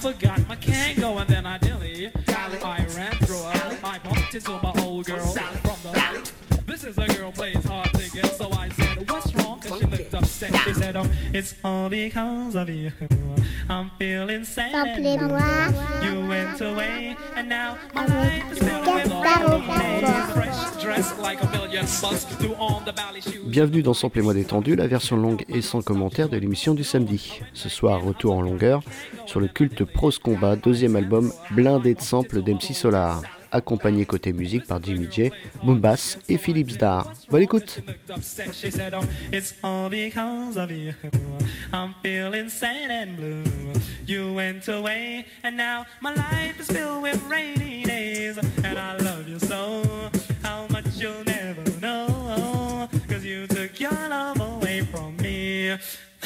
forgot my Kango, and then I dilly. I ran through. Uh, I bumped into my old girl it's all because of you. I'm feeling sad. Samplez-moi. You went away, and now my Avec life is filled with Gaspard all days. Autrefois. Fresh dressed like a million bucks. Threw on the ballet shoes. Bienvenue dans Sample et moi détendu, la version longue et sans commentaire de l'émission du samedi. Ce soir, retour en longueur sur le culte Prose Combat, deuxième album blindé de samples d'MC Solar, accompagné côté musique par Jimmy J, Boombass et Philips Dar. Bonne écoute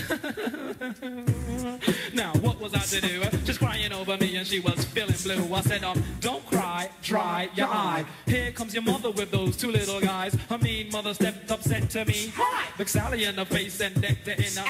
looked upset. She said, oh, it's all because of you. I'm feeling sad and blue. You went away, and now my life is filled with rainy days. And I love you so. How much you'll never know. Cause you took your love away from me. now, what was I to do? Just crying over me, and she was feeling blue. I said, um, don't cry, dry your eye. Here comes your mother with those two little guys. Her mean mother stepped up, said to me, Hi! Looked Sally in the face and decked her in the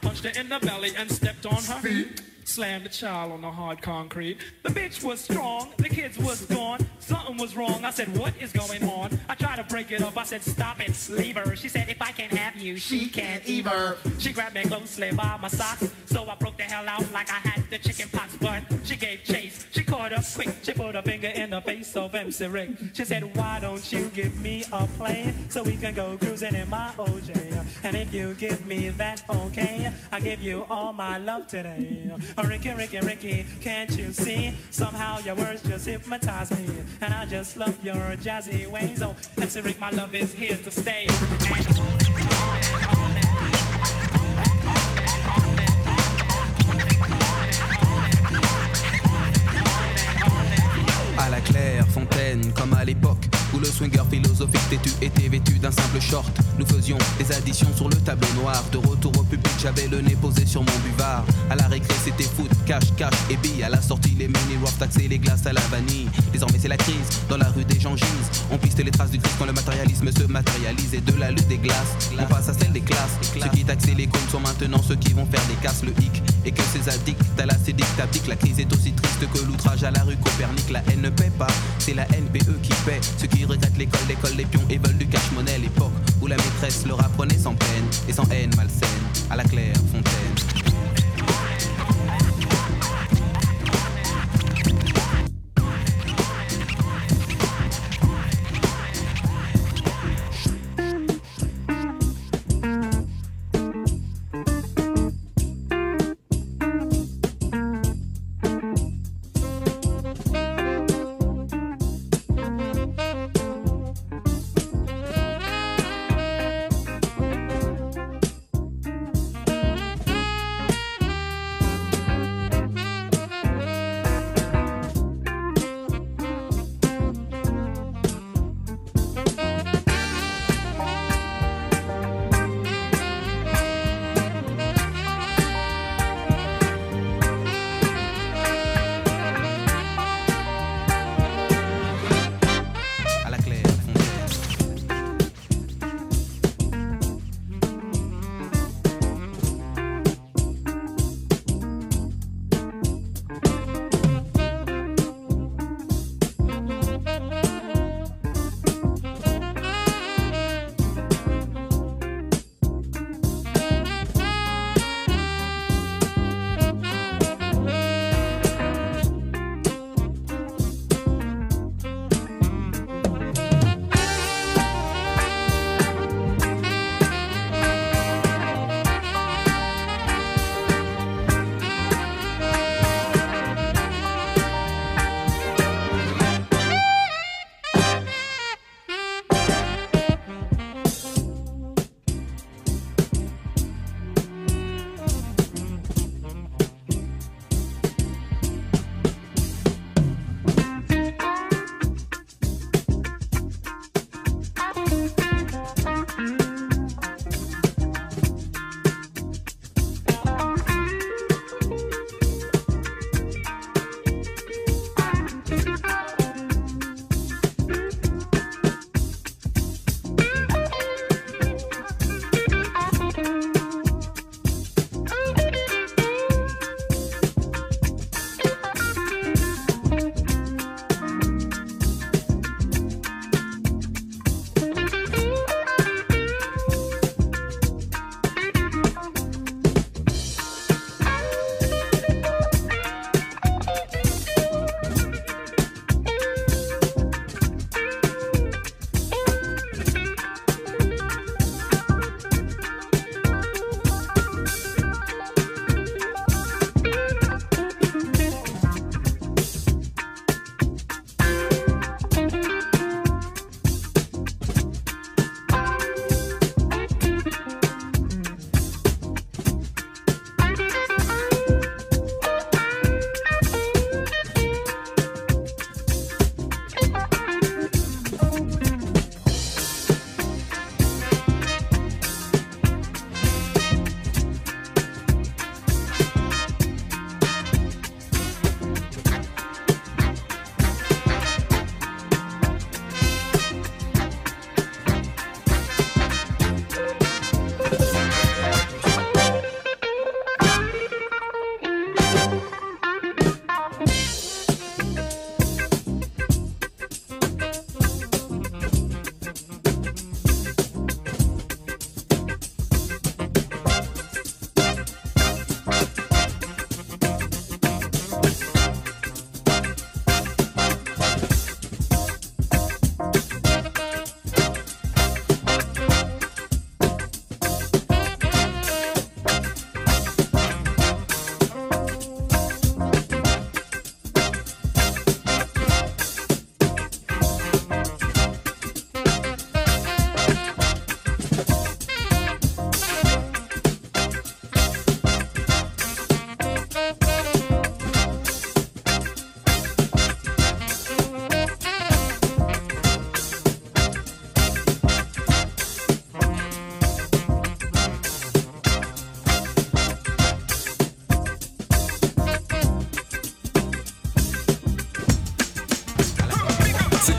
Punched her in the belly and stepped on her feet. Slammed the child on the hard concrete. The bitch was strong, the kids was gone. Something was wrong. I said, what is going on? I tried to break it up. I said, stop it, leave her. She said, if I can't have you, she can't either. She grabbed me closely by my socks. So I broke the hell out like I had the chicken pox. But she gave chase. She caught up quick. She put a finger in the face of MC Rick. She said, why don't you give me a plane so we can go cruising in my OJ? And if you give me that okay, I give you all my love today. Ricky, Ricky, Ricky, can't you see? Somehow your words just hypnotize me. And I just love your jazzy ways. Oh, MC Rick, my love is here to stay. À la claire fontaine, comme à l'époque le swinger philosophique têtu était vêtu d'un simple short. Nous faisions des additions sur le tableau noir. De retour au public, j'avais le nez posé sur mon buvard. À la récré, c'était foot, cash, cash et billes. À la sortie, les mini rough taxer les glaces à la vanille. Désormais, c'est la crise. Dans la rue des gens gisent. On piste les traces du Christ quand le matérialisme se matérialise. Et de la lutte des glaces, on passe à celle des classes. Ceux qui taxaient les cônes sont maintenant ceux qui vont faire des casses. Le hic et que ces addicts à l'acédique t'abdiquent. La crise est aussi triste que l'outrage à la rue Copernic. La haine ne paie pas, c'est la NPE qui paie. Ceux qui regrettent l'école, l'école des pions et veulent du cash-monnaie. L'époque où la maîtresse leur apprenait sans peine et sans haine malsaine. À la claire fontaine.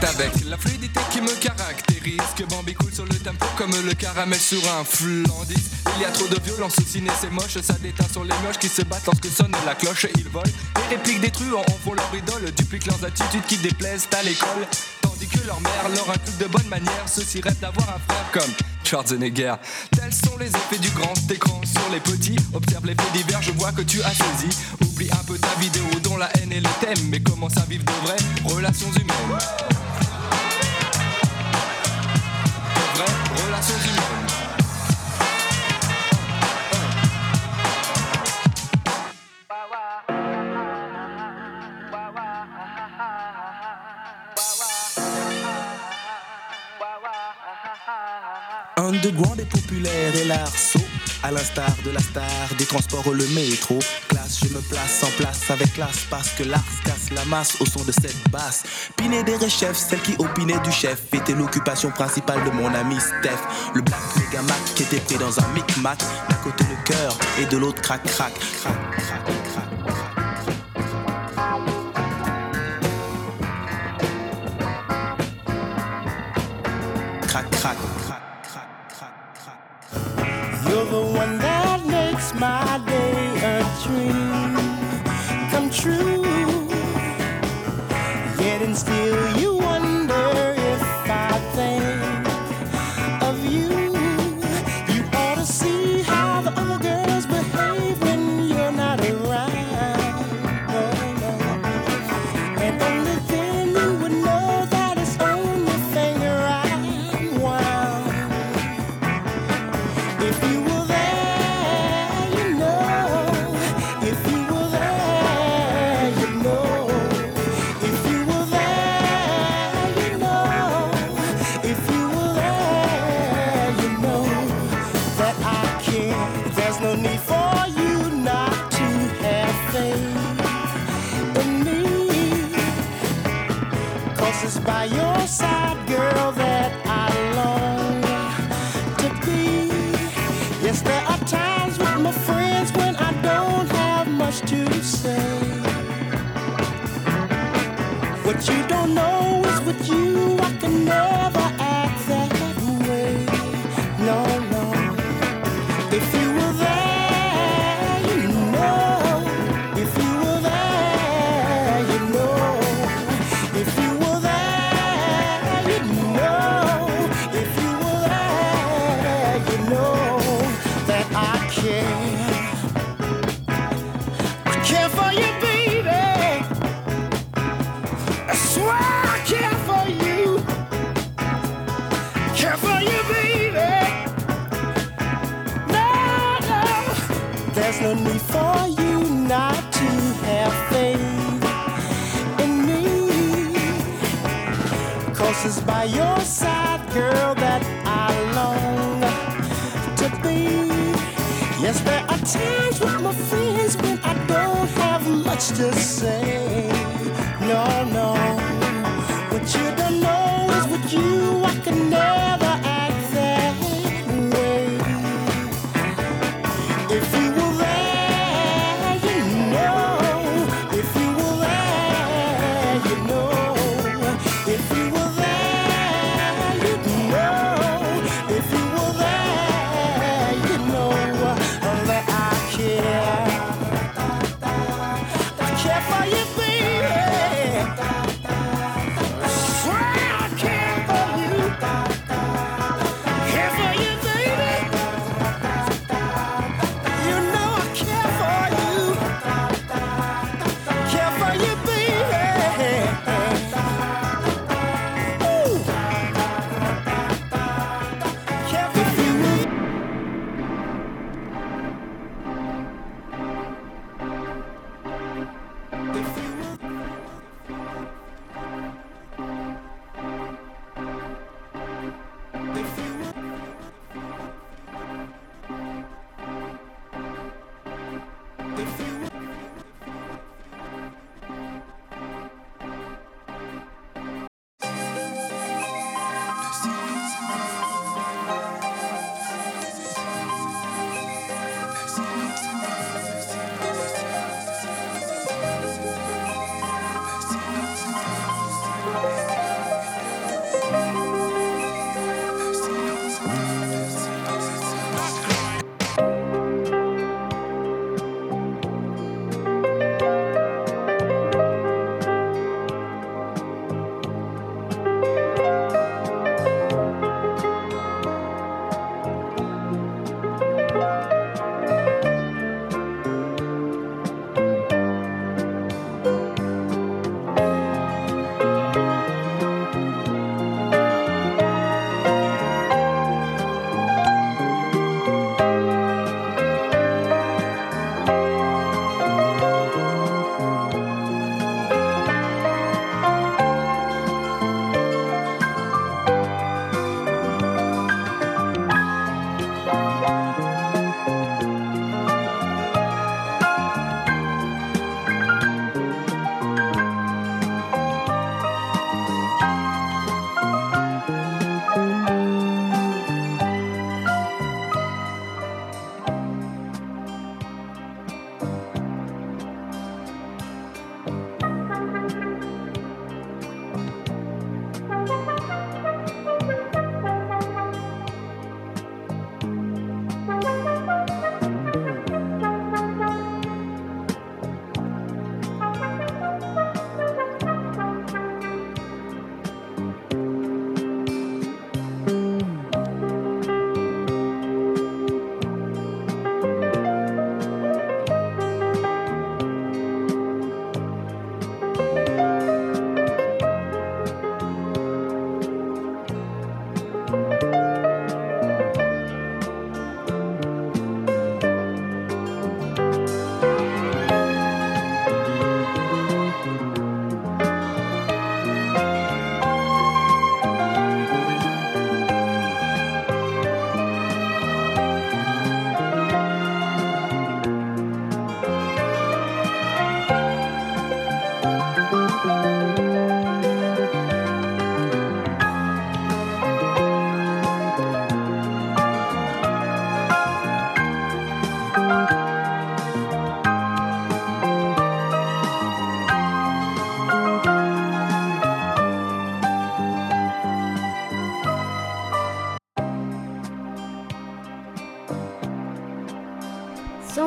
Avec la fluidité qui me caractérise que Bambi coule sur le tempo comme le caramel sur un flandis. Il y a trop de violence au ciné, c'est moche, ça déteint sur les mioches qui se battent lorsque sonne la cloche. Ils volent, les répliques des truands en font leur idole, dupliquent leurs attitudes qui déplaisent à l'école. Tandis que leur mère leur inculque de bonne manière, ceux-ci rêvent d'avoir un frère comme Schwarzenegger. Tels sont les effets du grand écran sur les petits. Observe les faits divers, je vois que tu as saisi. Oublie un peu ta vidéo dont la haine est le thème, mais commence à vivre de vraies relations humaines. Underground est populaire et l'arceau à l'instar de la star des transports le métro Je me place en place avec classe Parce que l'art casse la masse au son de cette basse Pinet des chef, celle qui opinait du chef Était l'occupation principale de mon ami Steph Le black Mac qui était pris dans un micmac D'un côté le cœur et de l'autre crac crac crac crac crac crac crac You're the one that makes my day dream come true.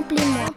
compliment.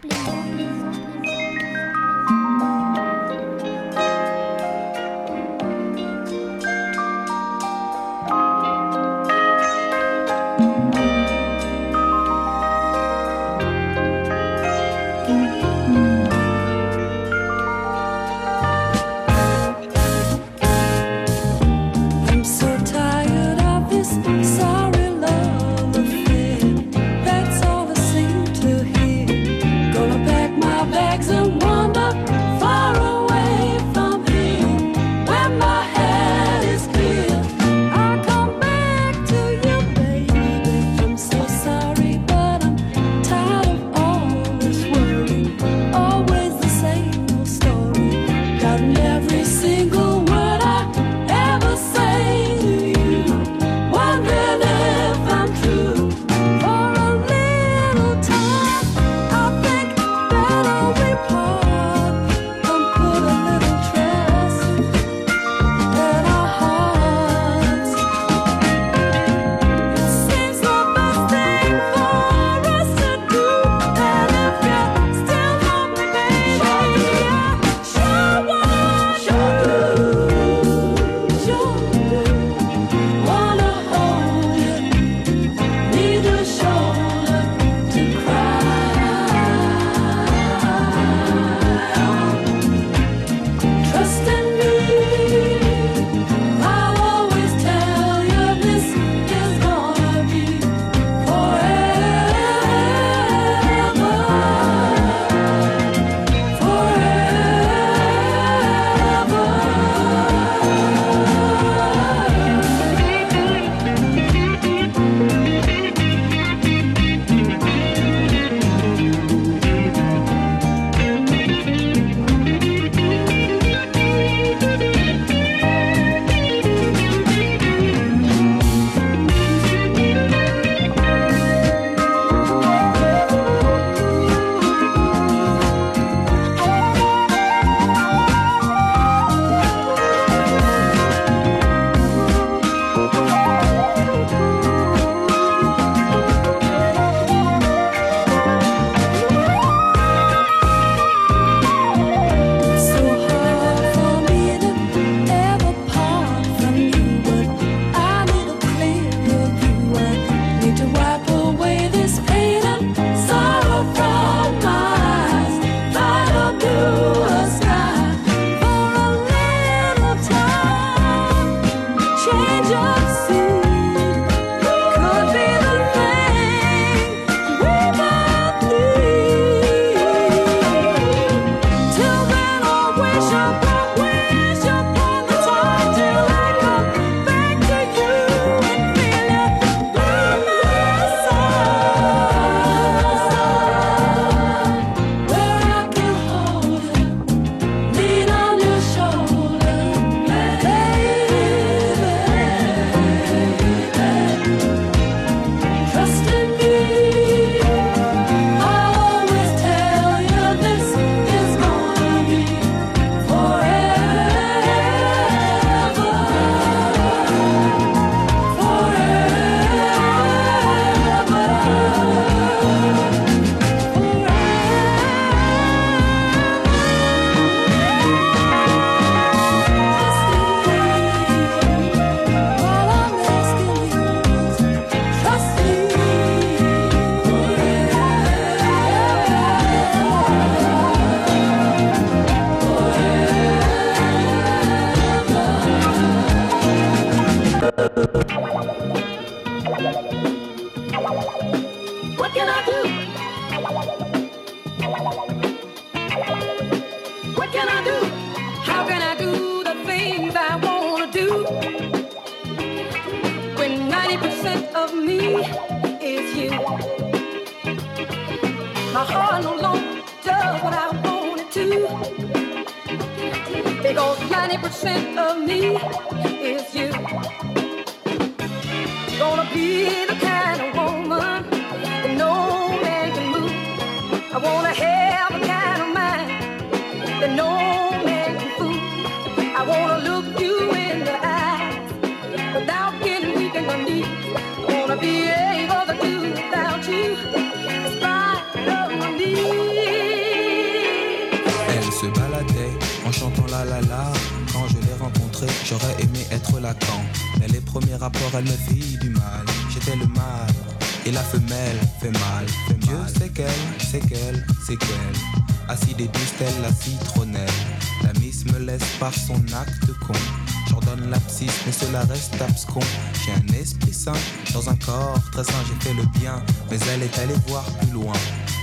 J'ai un esprit sain dans un corps très sain. J'ai fait le bien, mais elle est allée voir plus loin.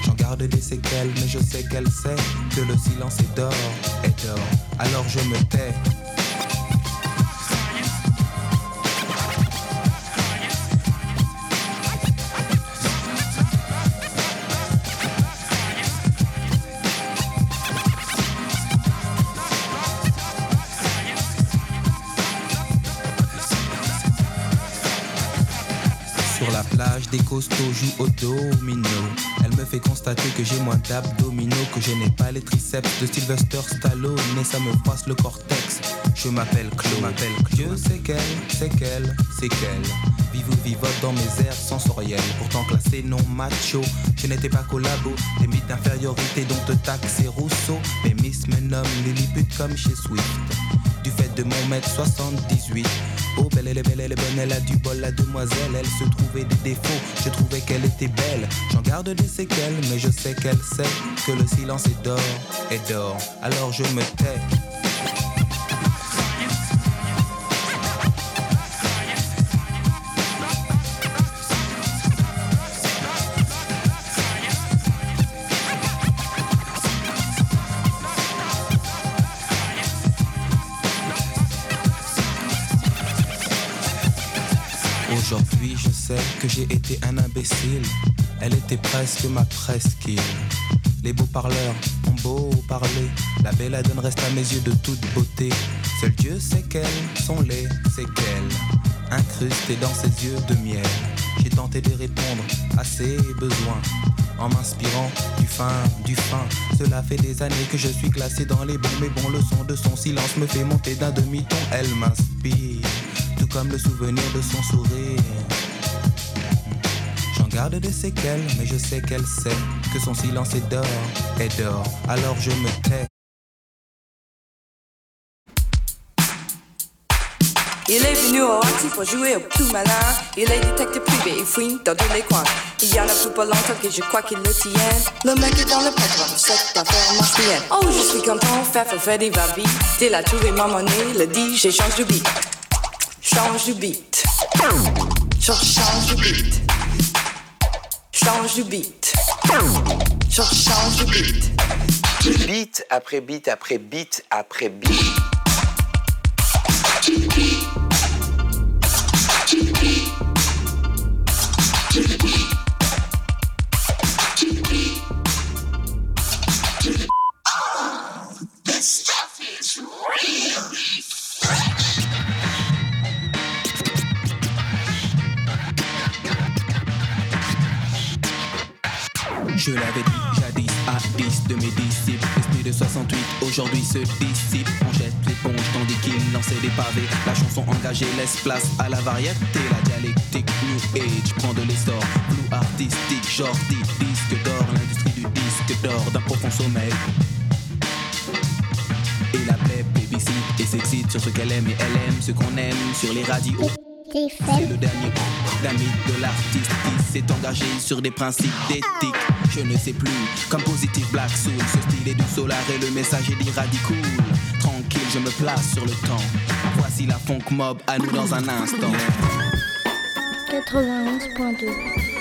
J'en garde des séquelles, mais je sais qu'elle sait que le silence est d'or, est d'or. Alors je me tais. Des costauds joue au domino. Elle me fait constater que j'ai moins d'abdominaux, que je n'ai pas les triceps de Sylvester Stallone, mais ça me passe le cortex. Je m'appelle Claude, m'appelle Dieu c'est qu'elle, c'est qu'elle, c'est qu'elle. Vive ou vivote dans mes airs sensoriels, pourtant classé non macho. Je n'étais pas collabo, des mythes d'infériorité dont te taxe et Rousseau. Mais Miss me nomme Lilliput comme chez Swift de mon mètre 78. Oh, belle, elle est belle, elle est bonne, elle a du bol, la demoiselle. Elle se trouvait des défauts, je trouvais qu'elle était belle. J'en garde des séquelles, mais je sais qu'elle sait que le silence est d'or, et d'or. Alors je me tais. Que j'ai été un imbécile. Elle était presque ma presqu'île. Les beaux parleurs ont beau parler. La belle Adone reste à mes yeux de toute beauté. Seul Dieu sait quelles sont les séquelles. Incrustées dans ses yeux de miel. J'ai tenté de répondre à ses besoins. En m'inspirant du fin, du fin. Cela fait des années que je suis classé dans les bons, mais bon, le son de son silence me fait monter d'un demi-ton. Elle m'inspire tout comme le souvenir de son sourire. Garde des séquelles, mais je sais qu'elle sait que son silence est d'or, est d'or. Alors je me tais. Il est venu au Haïti pour jouer au plus malin. Il est détective privé, il fouine dans tous les coins. Il y en a plus pas longtemps que je crois qu'il le tient. Le mec est dans le patron, cette affaire marche. Oh, je suis content, faire for Freddy va vite. Dès la trouvé ma monnaie, le dit, j'échange de beat. Change du beat. Change, change du beat. Change du beat. Change, change du beat. Beat après beat après beat après beat. Je l'avais dit jadis à 10 de mes disciples. Esprit de 68 aujourd'hui se dissipe. On jette l'éponge tandis qu'il lançait des pavés. La chanson engagée laisse place à la variété. La dialectique New Age prend de l'essor. Flou artistique, genre disque d'or. L'industrie du disque d'or d'un profond sommeil. Et la plèbe BBC et s'excite sur ce qu'elle aime et elle aime ce qu'on aime sur les radios. C'est le dernier d'un mythe de l'artiste qui s'est engagé sur des principes d'éthique. Je ne sais plus, comme positif Black Soul, ce style est du solar et le message est d'irradicool. Tranquille, je me place sur le temps. Voici la funk mob à nous dans un instant. 91.2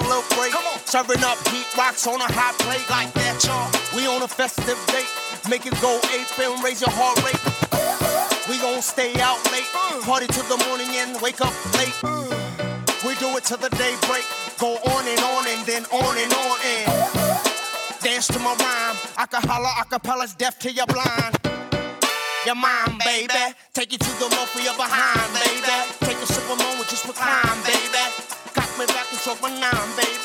time to celebrate. Serving up heat rocks on a hot plate like that, y'all. We on a festive date. Make it go ape and raise your heart rate. We gon' stay out late. Mm. Party till the morning and wake up late. Mm. We do it till the day break. Go on and on and then on and on and dance to my rhyme. I can holler, acapellas deaf to you're blind. Your mind, baby. Take you to the low for your behind, baby. Take a simple moment, just recline, baby. Cause when baby.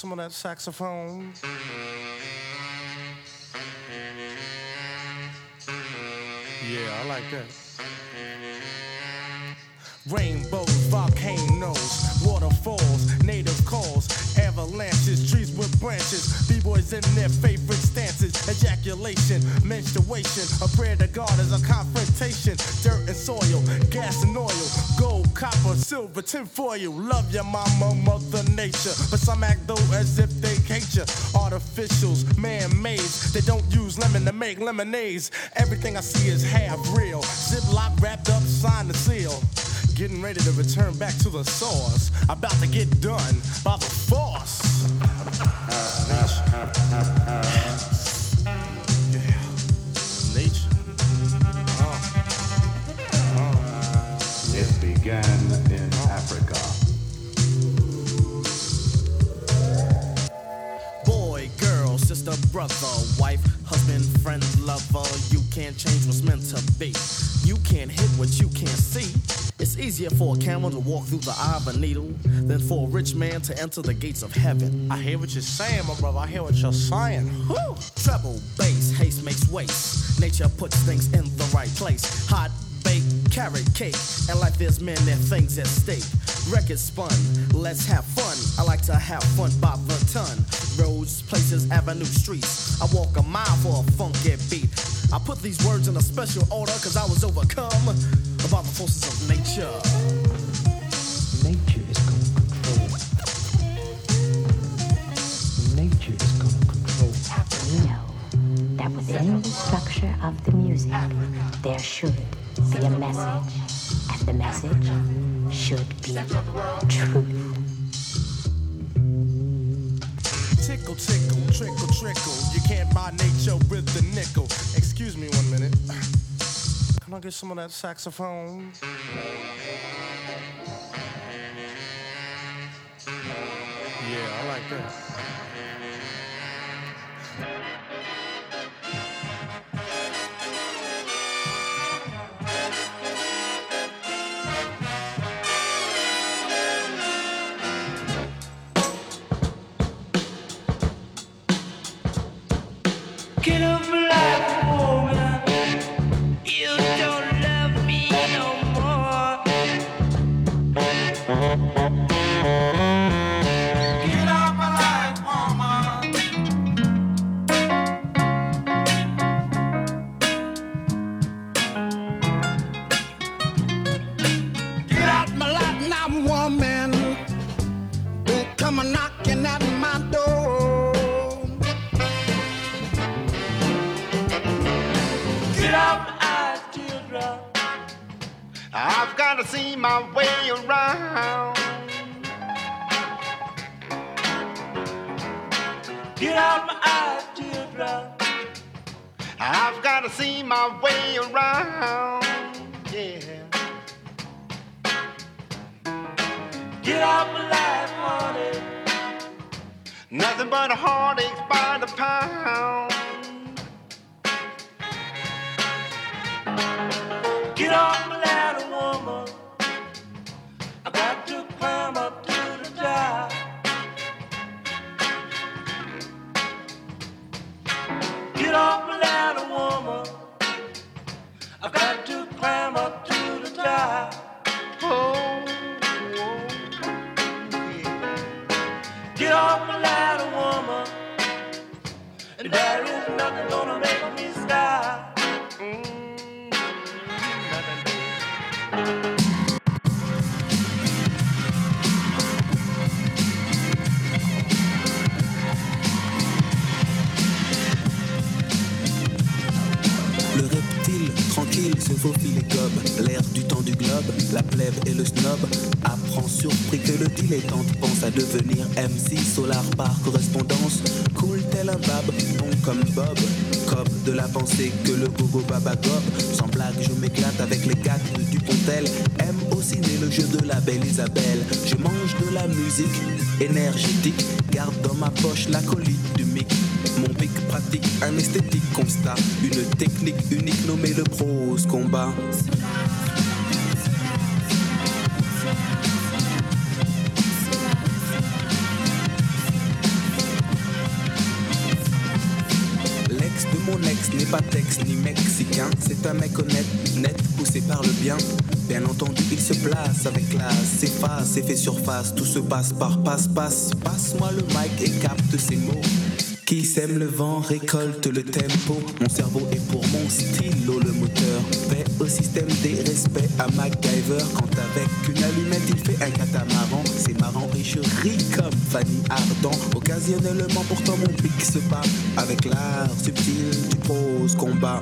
Some of that saxophone? Is a confrontation, dirt and soil, gas and oil, gold, copper, silver, tin foil, love your mama, mother nature, but some act though as if they hate you, artificials, man-made, they don't use lemon to make lemonades, everything I see is half real, ziploc wrapped up, signed the seal. Getting ready to return back to the source. About to get done by the force. Uh, uh, uh, began in Africa. Boy, girl, sister, brother, wife, husband, friend, lover. You can't change what's meant to be. You can't hit what you can't see. It's easier for a camel to walk through the eye of a needle than for a rich man to enter the gates of heaven. I hear what you're saying, my brother. I hear what you're saying. Whew. Treble, bass, haste makes waste. Nature puts things in the right place. Hot baked carrot cake. And like there's men and things at stake. Records spun, let's have fun. I like to have fun by the ton. Roads, places, avenue, streets. I walk a mile for a funky beat. I put these words in a special order cause I was overcome by the forces of nature. Nature is going to control. Nature is going to control. We know that within the structure of the music, there should be a message, and the message should be truth. Tickle, tickle, trickle, trickle. You can't buy nature with the nickel. Excuse me one minute. Can I get some of that saxophone? Yeah, I like that. Le reptile tranquille se faufile comme l'air du temps du globe, la plèbe et le snob. Apprend surpris que le dilettante pense à devenir MC Solar par correspondance, cool tel un bab, non comme Bob, de la pensée que le gogo baba gobe. Sans blague, je m'éclate avec les gars de Dupontel. Aime au ciné le jeu de la belle Isabelle. Je mange de la musique énergétique. Garde dans ma poche la colite du mic. Mon pic pratique, un esthétique constat. Une technique unique nommée le prose combat. N'est pas texte ni mexicain, c'est un mec honnête, net, poussé par le bien. Bien entendu, il se place avec classe, s'efface et fait surface, tout se passe par passe-passe. Passe-moi le mic et capte ces mots. Qui sème le vent récolte le tempo. Mon cerveau est pour mon stylo le moteur. Paix au système des respects à MacGyver. Quand avec une allumette il fait un catamaran. C'est marrant et je comme Fanny Ardent. Occasionnellement pourtant mon pic se bat. Avec l'art subtil combat.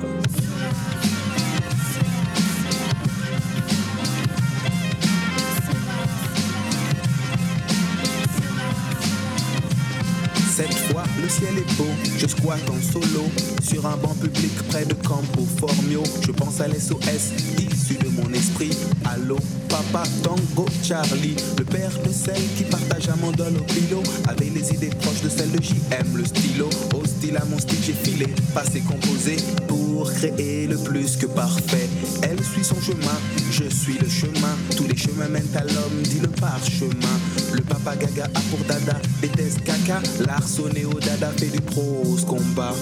Cette fois, le ciel est beau, je squatte en solo sur un banc public près de Campo Formio. Je pense à l'SOS issu de mon esprit. Allô, papa Tango Charlie, le père de celle qui partage un mandol au pilo, avec les idées proches de celles de JM, le stylo. Hostile à mon style, j'ai filé, passé composé pour créer le plus que parfait. Elle suit son chemin, je suis le chemin. Tous les chemins mènent à l'homme, dit le parchemin. Le papa gaga a pour dada, déteste caca. L'arceau néo dada fait du prose combat.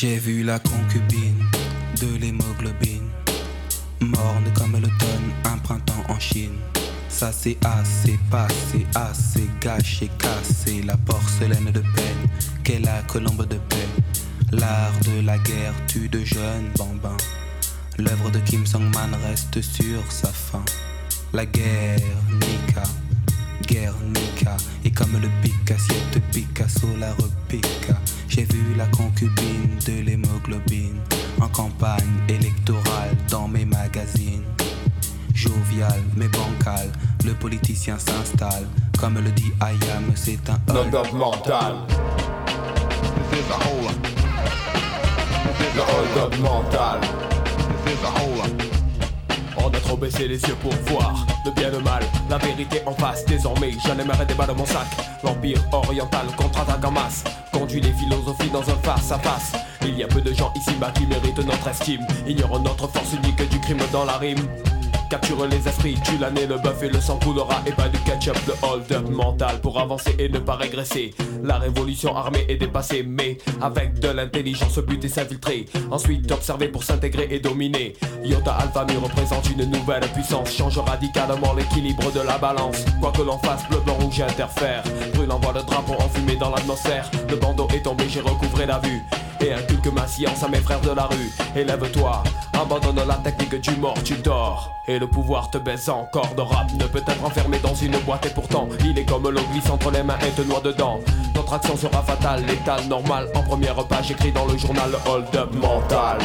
J'ai vu la concubine de l'hémoglobine, morne comme l'automne, un printemps en Chine. Ça c'est assez passé, assez gâché, cassé, la porcelaine de peine, qu'est la colombe de paix. L'art de la guerre tue de jeunes bambins. L'œuvre de Kim Song-man reste sur sa fin. La guerre, Nika, Guernica, et comme le pic assiette Picasso la repica. J'ai vu la concubine de l'hémoglobine en campagne électorale dans mes magazines. Jovial mais bancal, le politicien s'installe. Comme le dit Ayam, c'est un Note up mental. Le hold up mental. On a trop baissé les yeux pour voir le bien le mal, la vérité en face. Désormais, j'en aimerais des balles dans mon sac. L'empire oriental contre-attaque en masse, conduit les philosophies dans un face à face. Il y a peu de gens ici-bas qui méritent notre estime. Ignorant notre force unique du crime dans la rime. Capture les esprits, tue l'année, le bœuf et le sang coulera Et pas du ketchup, le hold-up mental Pour avancer et ne pas régresser. La révolution armée est dépassée Mais avec de l'intelligence, le but est s'infiltrer. Ensuite observer pour s'intégrer et dominer. Iota Alpha Mu représente une nouvelle puissance. Change radicalement l'équilibre de la balance. Quoi que l'on fasse, bleu, blanc, rouge interfère Brûle envoie le drapeau enfumé dans l'atmosphère. Le bandeau est tombé, j'ai recouvré la vue. Et inculque ma science à mes frères de la rue. Élève-toi, abandonne la technique du mort, tu dors. Et le pouvoir te baisse encore de rap ne peut être enfermé dans une boîte et pourtant il est comme l'eau glisse entre les mains et te noie dedans. Notre action sera fatale, létale, normale. En première page écrit dans le journal hold up mental.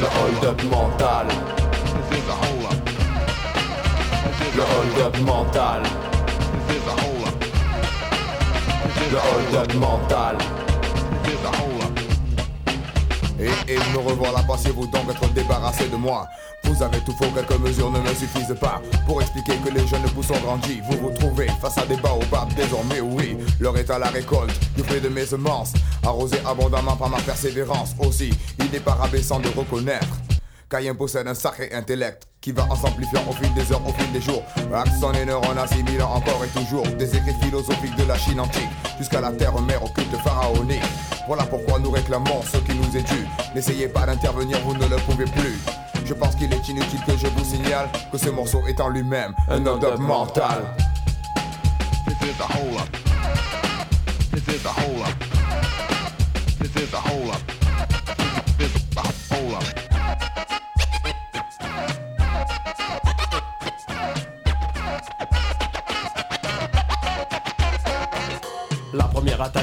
Le hold up mental. Le hold up mental. Le hold up mental. Et, et me revoilà, pensez-vous donc être débarrassé de moi. Vous avez tout faux, quelques mesures ne me suffisent pas. Pour expliquer que les jeunes pousses ont Vous vous trouvez face à des baobabs désormais, oui. L'heure est à la récolte du fruit de mes semences. Arrosé abondamment par ma persévérance Aussi, il n'est pas rabaissant de reconnaître Caïn possède un sacré intellect qui va en s'amplifiant au fil des heures, au fil des jours. Accent et neurones assimilant encore et toujours des écrits philosophiques de la Chine antique jusqu'à la terre mère au culte pharaonique. Voilà pourquoi nous réclamons ce qui nous est dû. N'essayez pas d'intervenir, vous ne le pouvez plus. Je pense qu'il est inutile que je vous signale que ce morceau est en lui-même un hold-up mental. This is a hold up. This is a hold up. This is a hold up. This is a hold up.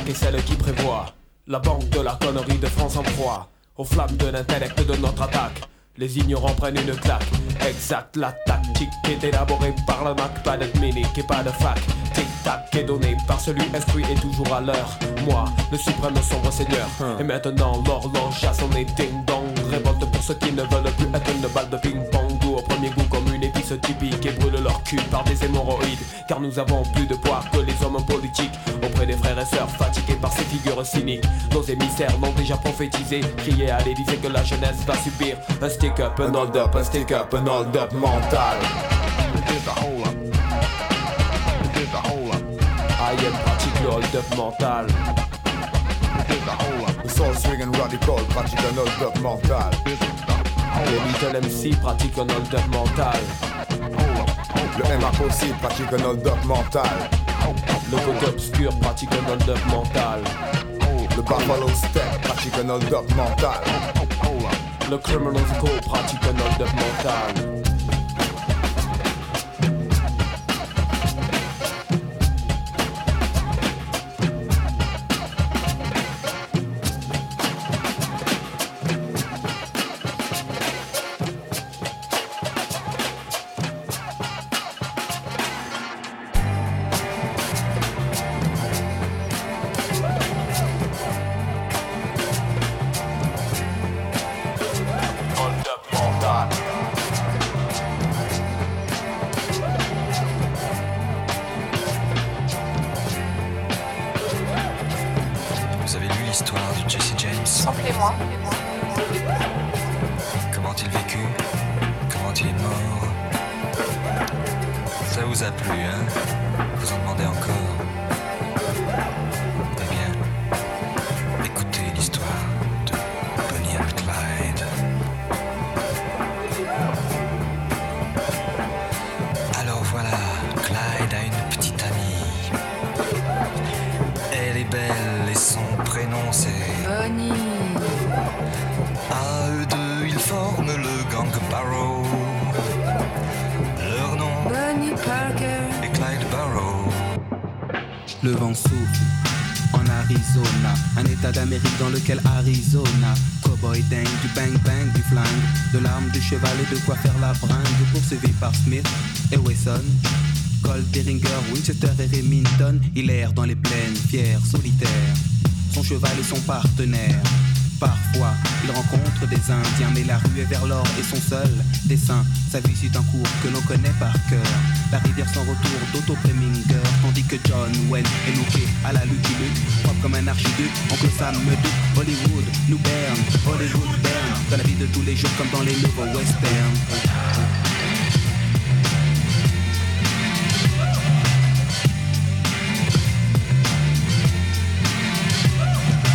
Attaque est celle qui prévoit la banque de la connerie de France en proie aux flammes de l'intellect de notre attaque. Les ignorants prennent une claque. Exact, la tactique est élaborée par le Mac, pas de minique et pas de fac. Tic-tac est donné par celui instruit et toujours à l'heure. Moi, le suprême sombre seigneur. Et maintenant, l'horloge à son ding-dong. Révolte pour ceux qui ne veulent plus être une balle de ping-pong. Au premier goût comme une épice typique et brûle leur cul par des hémorroïdes. Car nous avons plus de poids que les hommes politiques. Auprès des frères et sœurs fatigués par ces figures cyniques. Nos émissaires l'ont déjà prophétisé. Crié à l'Élysée que la jeunesse va subir un stick-up, un hold-up, un stick-up, un hold-up mental. I am pratique hold-up mental. This is a hold up. Le soul swing and radical pratique hold-up mental. Les Little MC pratiquent un hold-up mental. Le MAC aussi pratique un hold-up mental. Le côté obscur pratique un hold-up mental. Le Buffalo Step pratique un hold-up mental. Le Criminals Co pratique un hold-up mental. Cheval et de quoi faire la bringue, poursuivi par Smith et Wesson. Colt, Beringer, Winchester et Remington, il erre dans les plaines, fier, solitaire. Son cheval est son partenaire. Parfois, il rencontre des Indiens, mais la rue est vers l'or et son seul dessin. Sa vie suit un cours que l'on connaît par cœur. La rivière sans retour d'Otto Preminger, tandis que John Wayne est looké à la Lucky Luke, un archiduc. Oncle Sam me doute, Hollywood nous berne, Hollywood berne, dans la vie de tous les jours comme dans les nouveaux westerns.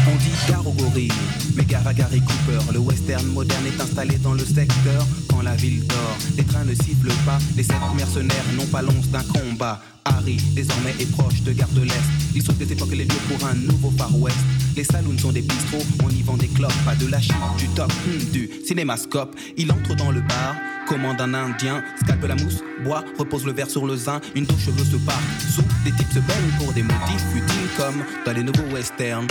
On dit mais gare à Gary Cooper. Le western moderne est installé dans le secteur quand la ville dort. Les trains ne sifflent pas, les sept mercenaires n'ont pas l'once d'un combat. Harry, désormais, est proche de Gare de l'Est. Il sauve des époques les lieux pour un nouveau Far West. Les saloons sont des bistrots, on y vend des clopes, pas de la chip, du top, hmm, du cinémascope. Il entre dans le bar, commande un indien, scalpe la mousse, boit, repose le verre sur le zin, une douche cheveux se part. Sous, des types se baignent pour des motifs futiles comme dans les nouveaux westerns.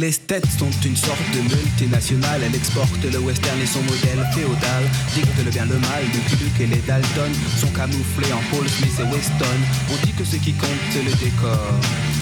Les States sont une sorte de multinationale, elle exporte le western et son modèle féodal. Dit que le bien le mal, Lucky Luke et les Dalton sont camouflés en Paul Smith et Weston. On dit que ce qui compte c'est le décor.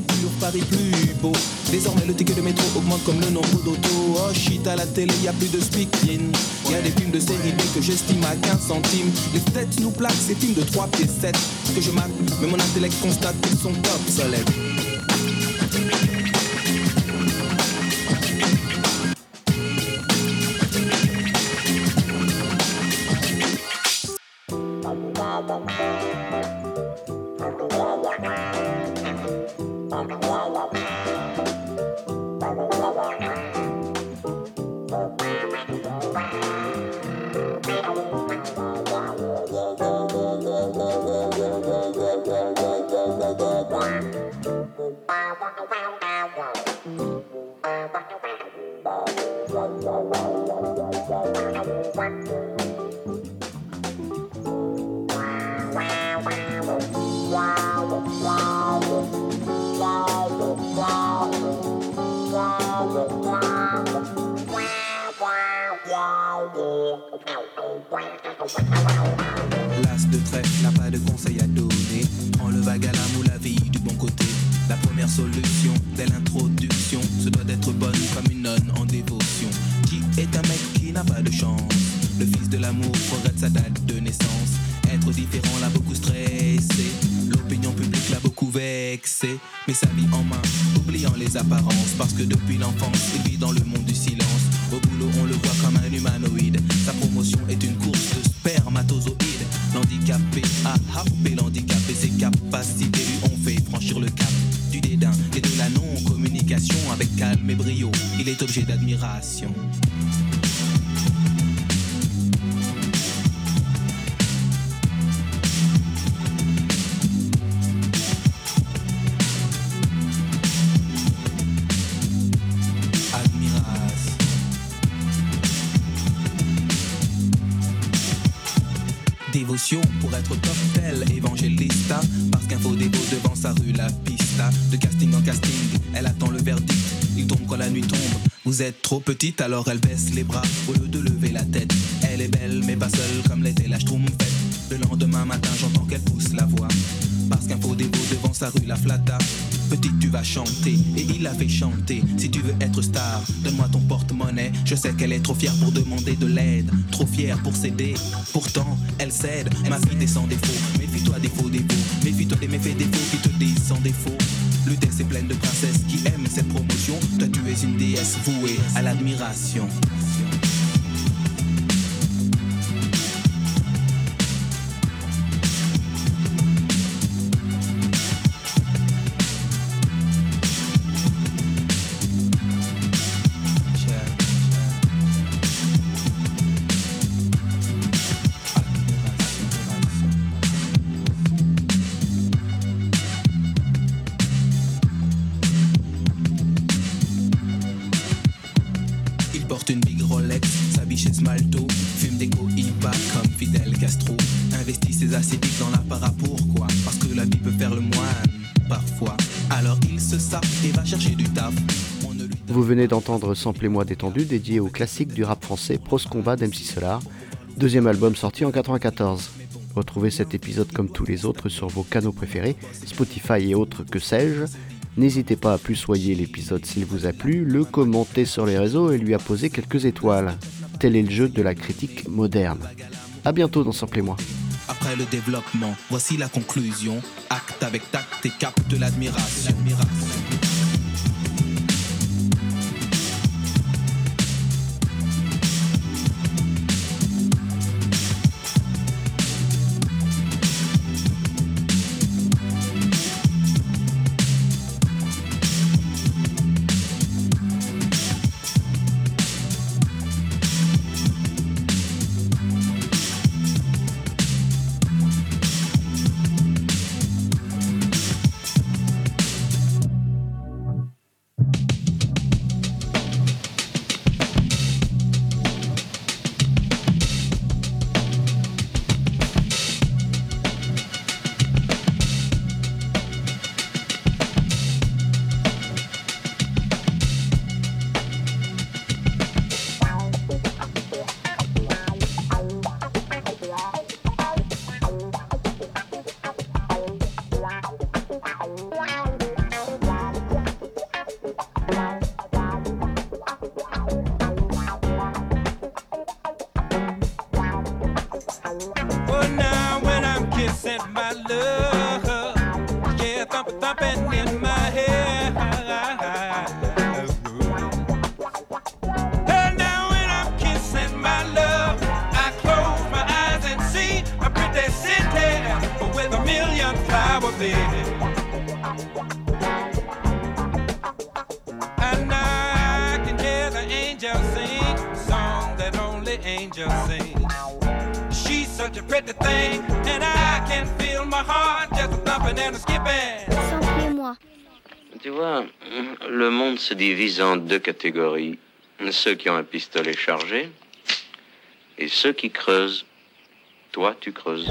Pur, Paris plus beau. Désormais, le ticket de métro augmente comme le nombre d'autos. Oh shit, à la télé, y a plus de speaking. Y a des films de série B que j'estime à 15 centimes. Les têtes nous plaquent ces films de 3 pieds 7 que je mate, mais mon intellect constate qu'ils sont obsolètes. Wow, wow, wow. Elle attend le verdict. Il tombe quand la nuit tombe. Vous êtes trop petite alors elle baisse les bras. Au lieu de lever la tête Elle est belle mais pas seule comme l'était la Schtroumpfette sa rue la flatta Petite tu vas chanter. Et il la fait chanter Si tu veux être star, donne-moi ton porte-monnaie. Je sais qu'elle est trop fière pour demander de l'aide. Trop fière pour céder. Pourtant elle cède, ma vie est sans défaut Méfie-toi des faux défauts Méfie-toi des méfaits défauts qui te disent sans défaut. L'UDES est pleine de princesses qui aiment cette promotion. Toi tu es une déesse vouée à l'admiration d'entendre Samplez-moi détendu dédié au classique du rap français Pros Combat d'MC Solar, deuxième album sorti en 94. Retrouvez cet épisode comme tous les autres sur vos canaux préférés, Spotify et autres que sais-je. N'hésitez pas à plus soyer l'épisode s'il vous a plu, le commenter sur les réseaux et lui apposer quelques étoiles. Tel est le jeu de la critique moderne. A bientôt dans Samplez-moi. Après le développement, voici la conclusion. Acte avec tact et capte. deux catégories. Ceux qui ont un pistolet chargé et ceux qui creusent. Toi, tu creuses.